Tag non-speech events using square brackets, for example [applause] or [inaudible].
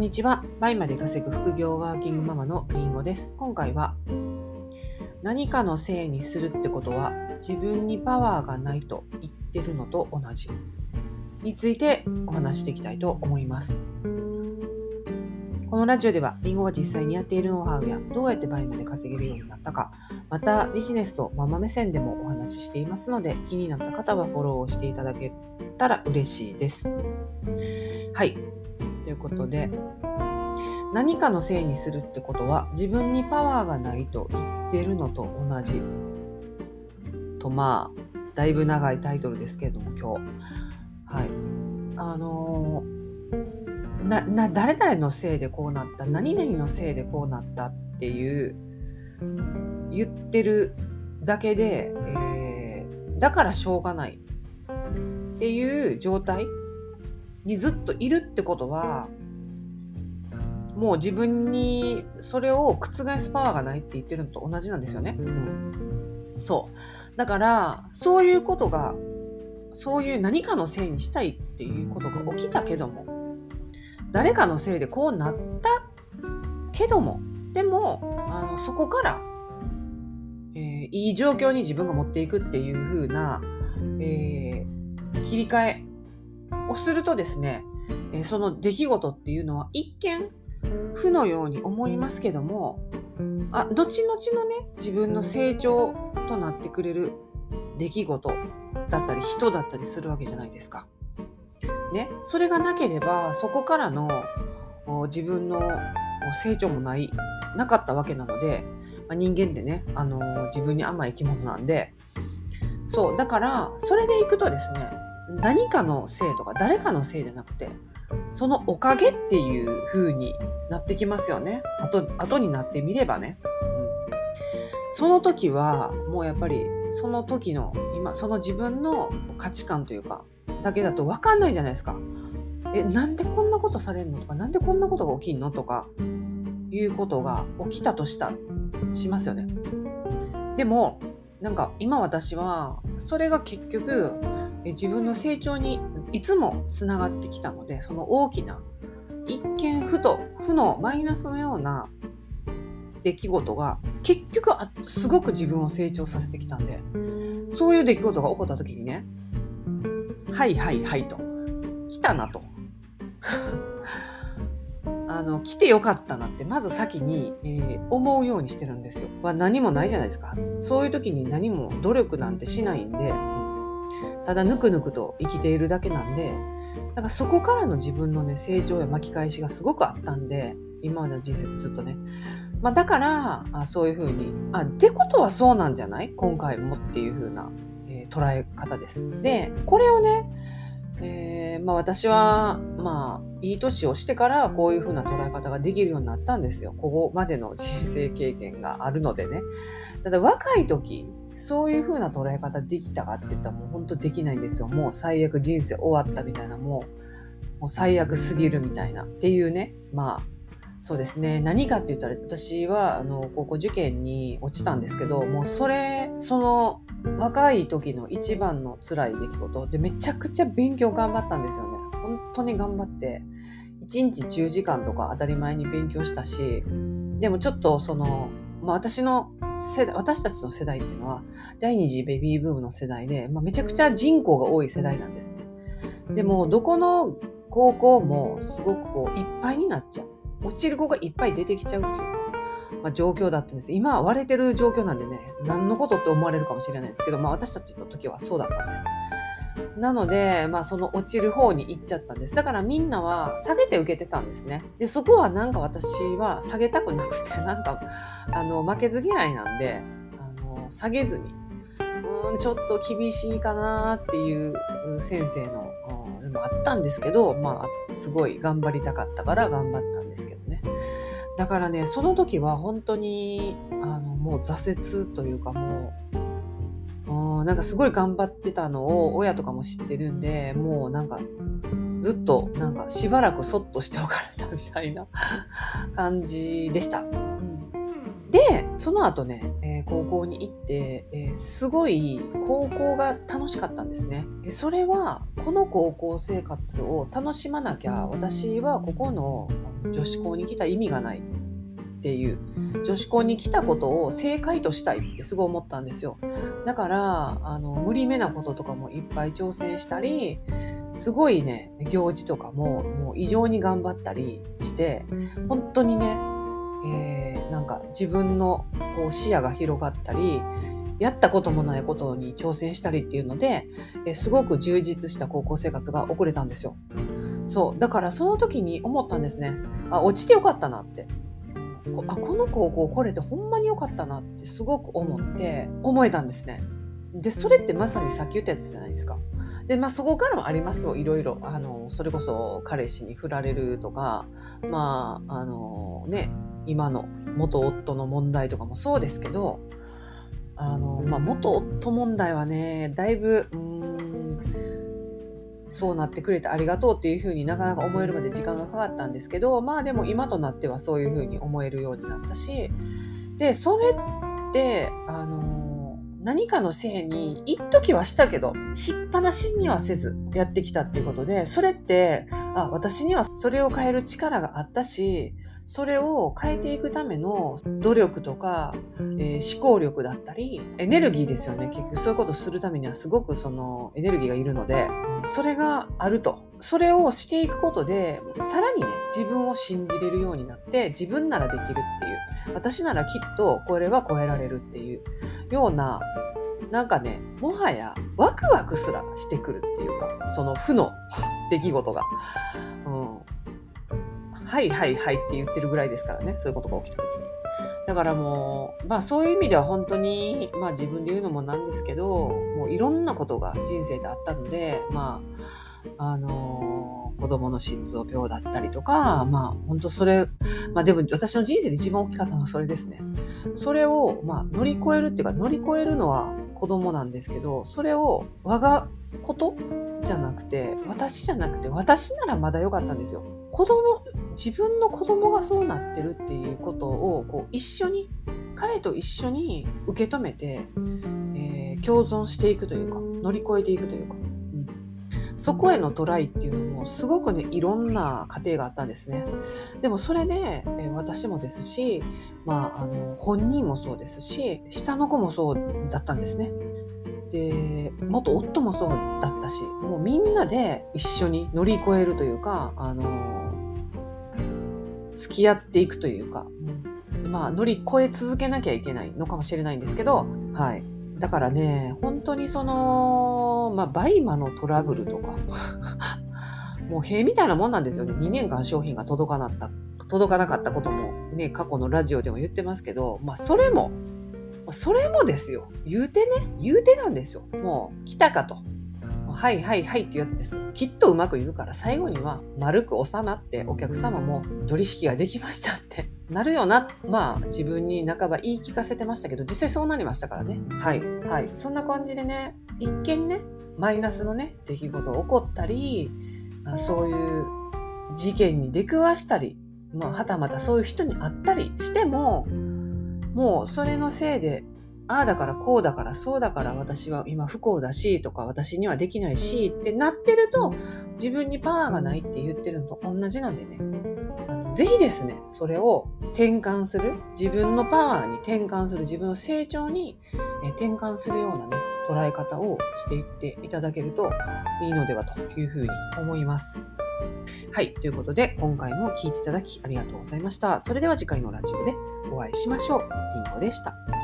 んにちは。倍まで稼ぐ副業ワーキングママのりんごです。今回は何かのせいにするってことは自分にパワーがないと言ってるのと同じについてお話していきたいと思います。このラジオではりんごが実際にやっているノウハウやどうやって倍まで稼げるようになったかまたビジネスをママ目線でもお話ししていますので気になった方はフォローをしていただけたら嬉しいです。はい。ということで何かのせいにするってことは自分にパワーがないと言ってるのと同じ。とまあだいぶ長いタイトルですけれども今日。はい。あのなな誰々のせいでこうなった何々のせいでこうなったっていう言ってるだけで、えー、だからしょうがないっていう状態にずっといるってことはもう自分にそれを覆すパワーがないって言ってるのと同じなんですよね。うん、そうだからそういうことがそういう何かのせいにしたいっていうことが起きたけども誰かのせいでこうなったけどもでもあのそこから、えー、いい状況に自分が持っていくっていう風な、えー、切り替えをするとですね、えー、その出来事っていうのは一見負のように思いますけどもあ後々のね自分の成長となってくれる出来事だったり人だったりするわけじゃないですか。ね、それがなければそこからの自分の成長もないなかったわけなので、まあ、人間ってね、あのー、自分に甘い生き物なんでそうだからそれでいくとですね何かのせいとか誰かのせいじゃなくてそのおかげっていう風になってきますよね後後になってみればね、うん、その時はもうやっぱりその時の今その自分の価値観というかだけだと分かんないじゃないですか。え、なんでこんなことされるのとか、なんでこんなことが起きんのとか、いうことが起きたとしたしますよね。でも、なんか今私は、それが結局、自分の成長にいつもつながってきたので、その大きな、一見ふと、負のマイナスのような出来事が結局あすごく自分を成長させてきたんでそういう出来事が起こった時にねはいはいはいと。来たなと。[laughs] あの来てよかったなってまず先に、えー、思うようにしてるんですよ。は何もないじゃないですか。そういう時に何も努力なんてしないんで、ただぬくぬくと生きているだけなんで、だかそこからの自分のね成長や巻き返しがすごくあったんで、今までの人生ずっとね。まあ、だからあそういうふうにあってことはそうなんじゃない？今回もっていうふうな捉え方です。で、これをね、えー、まあ、私は、まあ、いい年をしてからこういう風な捉え方ができるようになったんですよ。ここまでの人生経験があるのでね。ただ若い時、そういう風な捉え方できたかって言ったらもう本当できないんですよ。もう最悪人生終わったみたいな、もう、もう最悪すぎるみたいなっていうね、まあ、そうですね。何かって言ったら私はあの高校受験に落ちたんですけどもうそれその若い時の一番の辛い出来事でめちゃくちゃ勉強頑張ったんですよね。本当に頑張って1日10時間とか当たり前に勉強したしでもちょっとその、まあ、私の世代私たちの世代っていうのは第二次ベビーブームの世代で、まあ、めちゃくちゃ人口が多い世代なんですねでもどこの高校もすごくこういっぱいになっちゃう落ちる子がいっぱい出てきちゃうっていう、まあ、状況だったんです。今は割れてる状況なんでね、何のことって思われるかもしれないですけど、まあ、私たちの時はそうだったんです。なので、まあ、その落ちる方に行っちゃったんです。だからみんなは下げて受けてたんですね。で、そこはなんか私は下げたくなくて、[laughs] なんか、あの、負けず嫌いなんで、あの、下げずに、うん、ちょっと厳しいかなっていう先生の、うんもあったんですけど、まあ、すごい頑張りたかったから頑張ったんですけどね。だからね、その時は本当に、あの、もう挫折というかもう、なんかすごい頑張ってたのを親とかも知ってるんで、もうなんか、ずっとなんかしばらくそっとしておかれたみたいな [laughs] 感じでした。うん、でその後ね、えー、高校に行って、えー、すごい高校が楽しかったんですね。それはこの高校生活を楽しまなきゃ私はここの女子校に来た意味がないっていう女子校に来たことを正解としたいってすごい思ったんですよ。だからあの無理めなこととかもいっぱい挑戦したりすごいね行事とかももう異常に頑張ったりして本当にね、えー、なんか自分のこう視野が広がったりやったこともないことに挑戦したりっていうので、えすごく充実した高校生活が送れたんですよ。そうだからその時に思ったんですね。あ落ちてよかったなって。あこの高校来れてほんまに良かったなってすごく思って思えたんですね。でそれってまさにさっき言ったやつじゃないですか。でまあそこからもありますよいろいろあのそれこそ彼氏に振られるとかまああのね今の元夫の問題とかもそうですけどあの、まあ、元夫問題はねだいぶうんそうなってくれてありがとうっていうふうになかなか思えるまで時間がかかったんですけどまあでも今となってはそういうふうに思えるようになったしでそれってあの何かのせいに一時はしたけどしっぱなしにはせずやってきたっていうことでそれってあ私にはそれを変える力があったしそれを変えていくための努力とか、えー、思考力だったりエネルギーですよね。結局そういうことをするためにはすごくそのエネルギーがいるのでそれがあると。それをしていくことでさらにね自分を信じれるようになって自分ならできるっていう私ならきっとこれは超えられるっていうようななんかねもはやワクワクすらしてくるっていうかその負の [laughs] 出来事が。うん。はいはいはいって言ってるぐらいですからねそういうことが起きた時に。だからもう、まあそういう意味では本当に、まあ自分で言うのもなんですけど、もういろんなことが人生であったので、まあ、あのー、子供の心臓病だったりとか、まあ本当それ、まあでも私の人生で一番大きかったのはそれですね。それを、まあ乗り越えるっていうか乗り越えるのは子供なんですけど、それを我がことじゃなくて、私じゃなくて、私ならまだ良かったんですよ。子供自分の子供がそうなってるっていうことをこう一緒に彼と一緒に受け止めて、えー、共存していくというか乗り越えていくというか、そこへのトライっていうのもすごくねいろんな過程があったんですね。でもそれで、え、私もですし、まあ、あの本人もそうですし下の子もそうだったんですね。で元夫もそうだったしもうみんなで一緒に乗り越えるというかあの付き合っていくというか、まあ、乗り越え続けなきゃいけないのかもしれないんですけど、はい。だからね、本当にその、まあ、バイマのトラブルとか、[laughs] もう屁みたいなもんなんですよね。2年間商品が届かなかった、届かなかったこともね、過去のラジオでも言ってますけど、まあ、それも、それもですよ。言うてね、言うてなんですよ。もう、来たかと。はいはいはいっていうやつです。きっとうまくいくから最後には丸く収まってお客様も取引ができましたってなるよな。まあ自分に半ば言い聞かせてましたけど実際そうなりましたからね。はいはい。そんな感じでね、一見ね、マイナスのね、出来事起こったり、そういう事件に出くわしたり、まあ、はたまたそういう人に会ったりしても、もうそれのせいでああだからこうだからそうだから私は今不幸だしとか私にはできないしってなってると自分にパワーがないって言ってるのと同じなんでねぜひですねそれを転換する自分のパワーに転換する自分の成長に転換するようなね捉え方をしていっていただけるといいのではというふうに思います。はい。ということで、今回も聴いていただきありがとうございました。それでは次回のラジオでお会いしましょう。りんごでした。